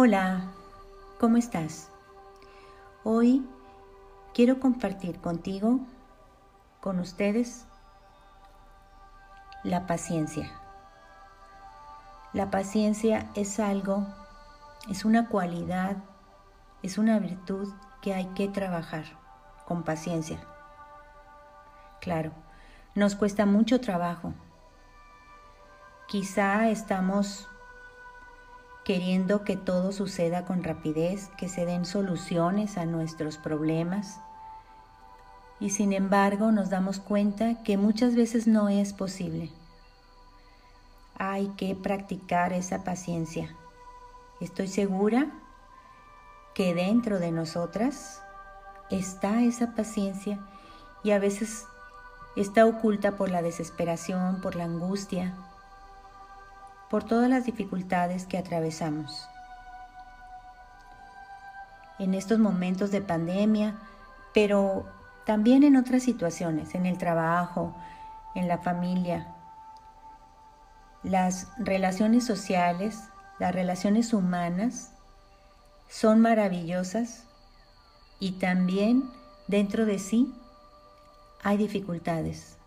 Hola, ¿cómo estás? Hoy quiero compartir contigo, con ustedes, la paciencia. La paciencia es algo, es una cualidad, es una virtud que hay que trabajar con paciencia. Claro, nos cuesta mucho trabajo. Quizá estamos queriendo que todo suceda con rapidez, que se den soluciones a nuestros problemas. Y sin embargo nos damos cuenta que muchas veces no es posible. Hay que practicar esa paciencia. Estoy segura que dentro de nosotras está esa paciencia y a veces está oculta por la desesperación, por la angustia, por todas las dificultades que atravesamos. En estos momentos de pandemia, pero también en otras situaciones, en el trabajo, en la familia, las relaciones sociales, las relaciones humanas son maravillosas y también dentro de sí hay dificultades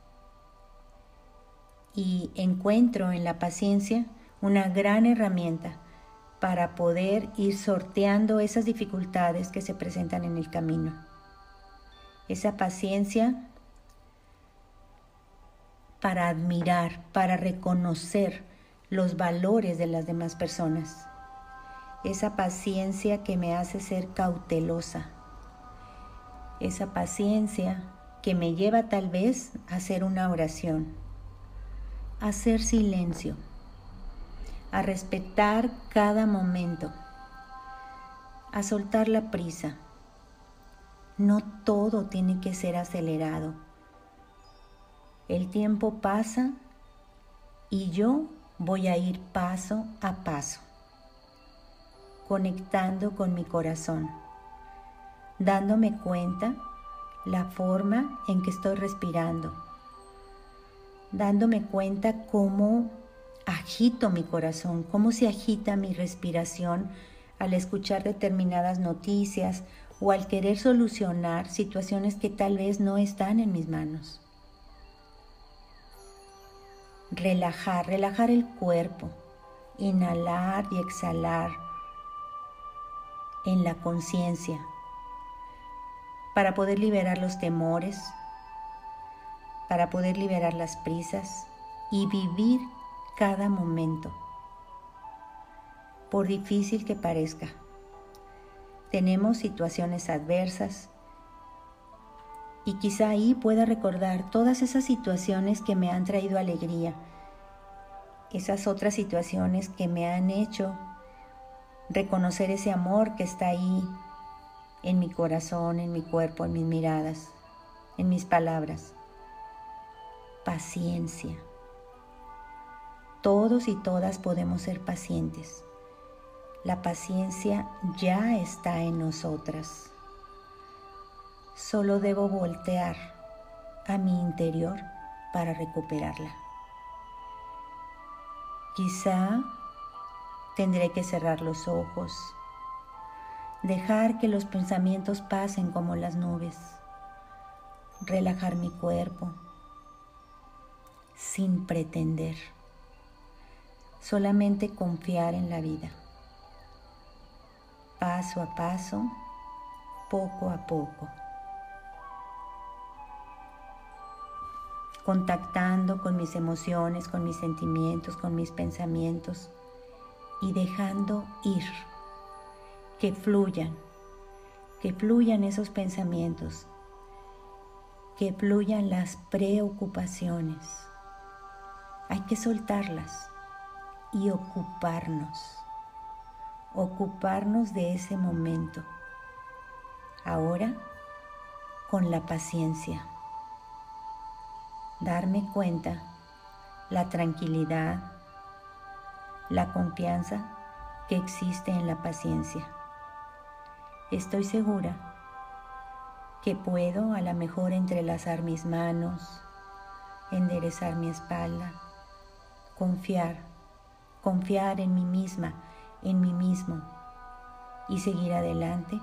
y encuentro en la paciencia una gran herramienta para poder ir sorteando esas dificultades que se presentan en el camino. Esa paciencia para admirar, para reconocer los valores de las demás personas. Esa paciencia que me hace ser cautelosa. Esa paciencia que me lleva tal vez a hacer una oración hacer silencio, a respetar cada momento, a soltar la prisa. No todo tiene que ser acelerado. El tiempo pasa y yo voy a ir paso a paso, conectando con mi corazón, dándome cuenta la forma en que estoy respirando dándome cuenta cómo agito mi corazón, cómo se agita mi respiración al escuchar determinadas noticias o al querer solucionar situaciones que tal vez no están en mis manos. Relajar, relajar el cuerpo, inhalar y exhalar en la conciencia para poder liberar los temores, para poder liberar las prisas y vivir cada momento, por difícil que parezca. Tenemos situaciones adversas y quizá ahí pueda recordar todas esas situaciones que me han traído alegría, esas otras situaciones que me han hecho reconocer ese amor que está ahí en mi corazón, en mi cuerpo, en mis miradas, en mis palabras paciencia. Todos y todas podemos ser pacientes. La paciencia ya está en nosotras. Solo debo voltear a mi interior para recuperarla. Quizá tendré que cerrar los ojos, dejar que los pensamientos pasen como las nubes, relajar mi cuerpo sin pretender, solamente confiar en la vida, paso a paso, poco a poco, contactando con mis emociones, con mis sentimientos, con mis pensamientos y dejando ir, que fluyan, que fluyan esos pensamientos, que fluyan las preocupaciones hay que soltarlas y ocuparnos, ocuparnos de ese momento. Ahora con la paciencia, darme cuenta la tranquilidad, la confianza que existe en la paciencia. Estoy segura que puedo a lo mejor entrelazar mis manos, enderezar mi espalda, confiar, confiar en mí misma, en mí mismo, y seguir adelante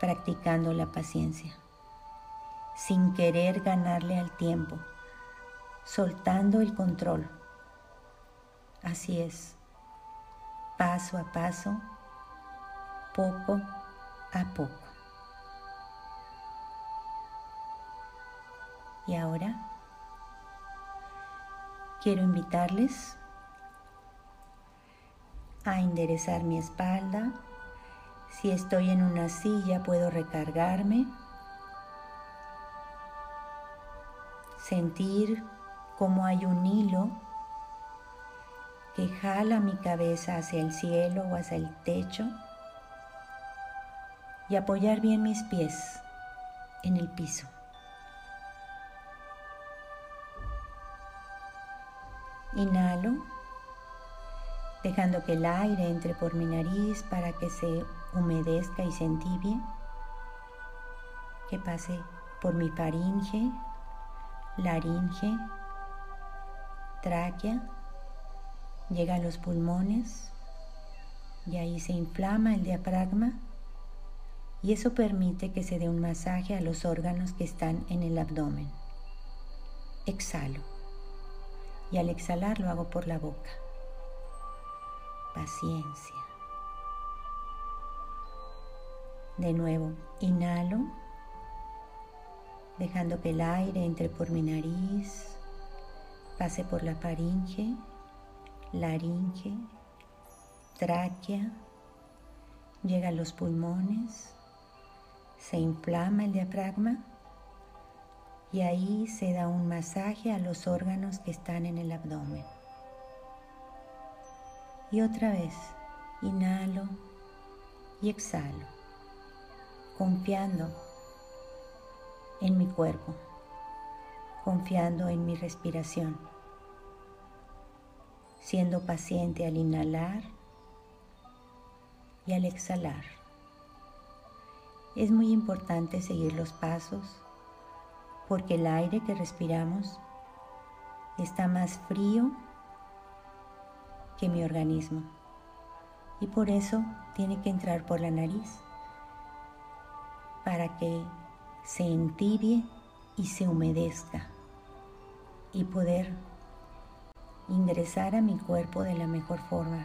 practicando la paciencia, sin querer ganarle al tiempo, soltando el control. Así es, paso a paso, poco a poco. Y ahora quiero invitarles a enderezar mi espalda. Si estoy en una silla puedo recargarme, sentir como hay un hilo que jala mi cabeza hacia el cielo o hacia el techo y apoyar bien mis pies en el piso. Inhalo, dejando que el aire entre por mi nariz para que se humedezca y se entibie, que pase por mi faringe, laringe, tráquea, llega a los pulmones y ahí se inflama el diafragma y eso permite que se dé un masaje a los órganos que están en el abdomen. Exhalo y al exhalar lo hago por la boca. Paciencia. De nuevo, inhalo, dejando que el aire entre por mi nariz, pase por la faringe, laringe, tráquea, llega a los pulmones, se inflama el diafragma y ahí se da un masaje a los órganos que están en el abdomen. Y otra vez, inhalo y exhalo, confiando en mi cuerpo, confiando en mi respiración, siendo paciente al inhalar y al exhalar. Es muy importante seguir los pasos porque el aire que respiramos está más frío que mi organismo y por eso tiene que entrar por la nariz para que se entibie y se humedezca y poder ingresar a mi cuerpo de la mejor forma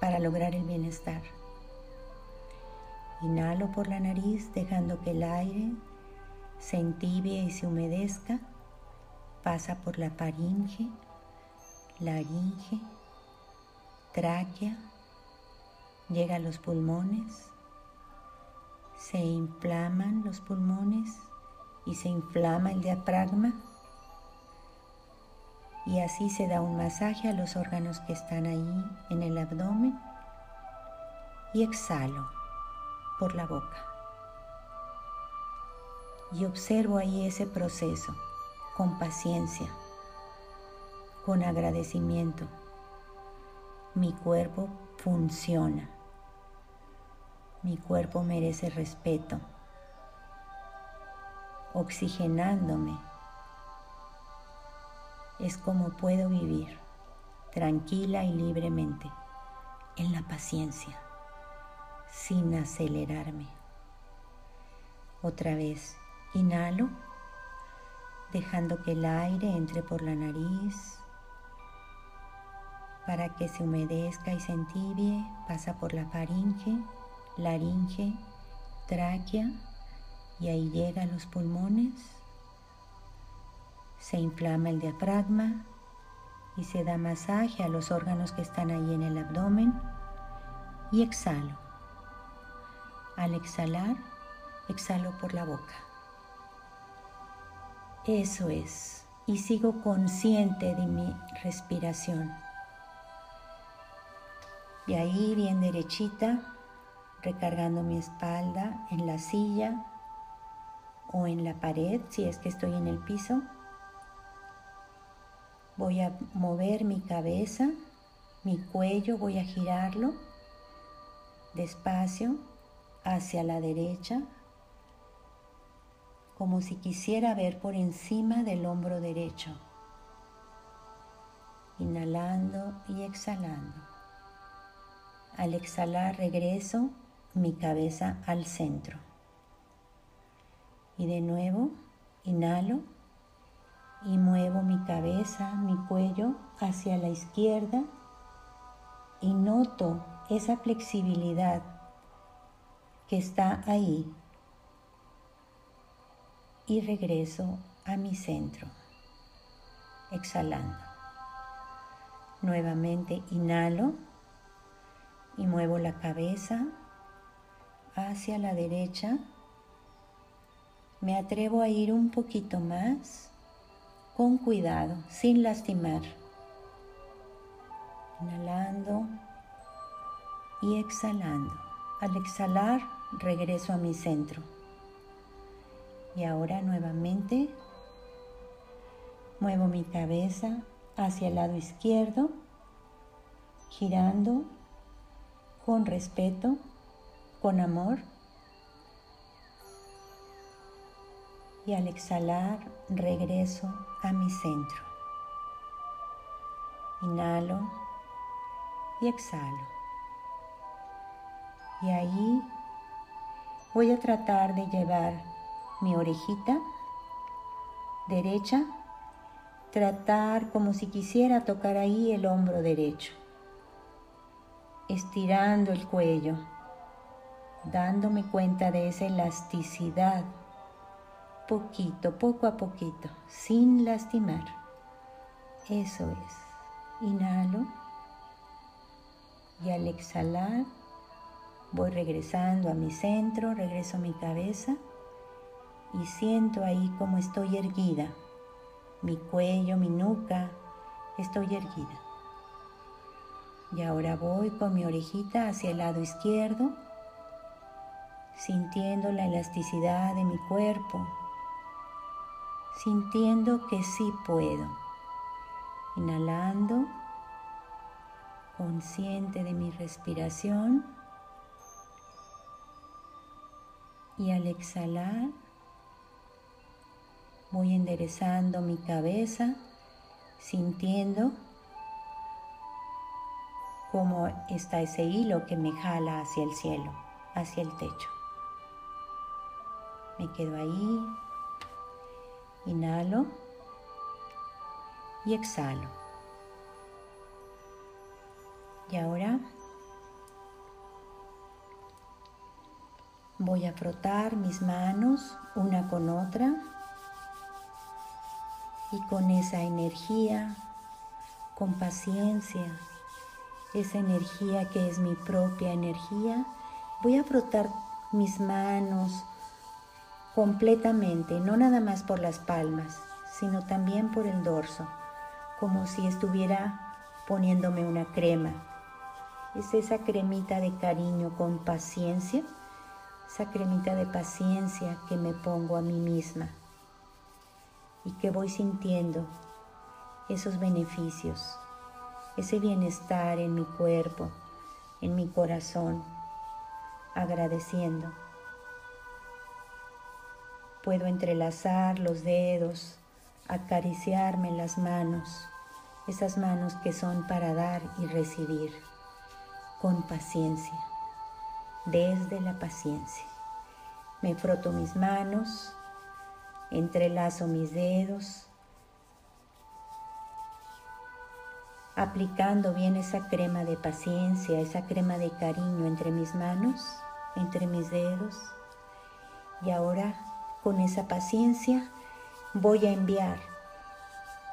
para lograr el bienestar. Inhalo por la nariz dejando que el aire se entibie y se humedezca, pasa por la faringe, laringe, tráquea, llega a los pulmones, se inflaman los pulmones y se inflama el diafragma y así se da un masaje a los órganos que están ahí en el abdomen y exhalo por la boca y observo ahí ese proceso con paciencia, con agradecimiento. Mi cuerpo funciona. Mi cuerpo merece respeto. Oxigenándome es como puedo vivir tranquila y libremente en la paciencia, sin acelerarme. Otra vez Inhalo, dejando que el aire entre por la nariz para que se humedezca y se entibie, pasa por la faringe, laringe, tráquea y ahí llega a los pulmones. Se inflama el diafragma y se da masaje a los órganos que están ahí en el abdomen y exhalo. Al exhalar, exhalo por la boca. Eso es. Y sigo consciente de mi respiración. Y ahí bien derechita, recargando mi espalda en la silla o en la pared, si es que estoy en el piso. Voy a mover mi cabeza, mi cuello, voy a girarlo despacio hacia la derecha, como si quisiera ver por encima del hombro derecho. Inhalando y exhalando. Al exhalar regreso mi cabeza al centro. Y de nuevo inhalo y muevo mi cabeza, mi cuello hacia la izquierda y noto esa flexibilidad que está ahí y regreso a mi centro, exhalando. Nuevamente inhalo y muevo la cabeza hacia la derecha. Me atrevo a ir un poquito más con cuidado, sin lastimar. Inhalando y exhalando. Al exhalar, regreso a mi centro. Y ahora nuevamente muevo mi cabeza hacia el lado izquierdo, girando con respeto, con amor. Y al exhalar regreso a mi centro. Inhalo y exhalo. Y ahí voy a tratar de llevar mi orejita derecha, tratar como si quisiera tocar ahí el hombro derecho, estirando el cuello, dándome cuenta de esa elasticidad, poquito, poco a poquito, sin lastimar. Eso es. Inhalo y al exhalar voy regresando a mi centro, regreso mi cabeza y siento ahí como estoy erguida. Mi cuello, mi nuca, estoy erguida. Y ahora voy con mi orejita hacia el lado izquierdo, sintiendo la elasticidad de mi cuerpo, sintiendo que sí puedo. Inhalando, consciente de mi respiración. Y al exhalar, Voy enderezando mi cabeza, sintiendo cómo está ese hilo que me jala hacia el cielo, hacia el techo. Me quedo ahí, inhalo y exhalo. Y ahora voy a frotar mis manos una con otra y con esa energía, con paciencia, esa energía que es mi propia energía, voy a frotar mis manos completamente, no nada más por las palmas, sino también por el dorso, como si estuviera poniéndome una crema. Es esa cremita de cariño con paciencia, esa cremita de paciencia que me pongo a mí misma y que voy sintiendo esos beneficios, ese bienestar en mi cuerpo, en mi corazón, agradeciendo. Puedo entrelazar los dedos, acariciarme las manos, esas manos que son para dar y recibir, con paciencia, desde la paciencia. Me froto mis manos, Entrelazo mis dedos, aplicando bien esa crema de paciencia, esa crema de cariño entre mis manos, entre mis dedos. Y ahora con esa paciencia voy a enviar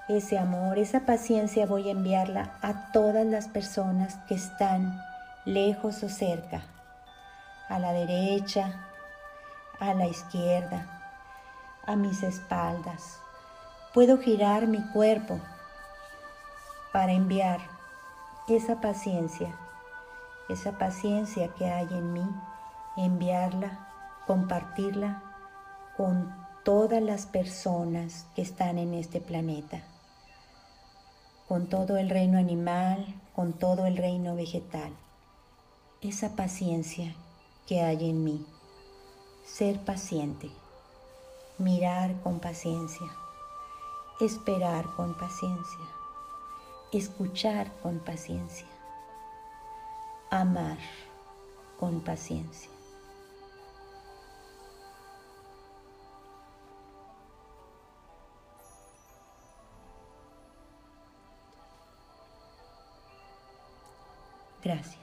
ese amor, esa paciencia voy a enviarla a todas las personas que están lejos o cerca, a la derecha, a la izquierda, a mis espaldas. Puedo girar mi cuerpo para enviar esa paciencia, esa paciencia que hay en mí, enviarla, compartirla con todas las personas que están en este planeta, con todo el reino animal, con todo el reino vegetal. Esa paciencia que hay en mí, ser paciente mirar con paciencia, esperar con paciencia, escuchar con paciencia, amar con paciencia. Gracias.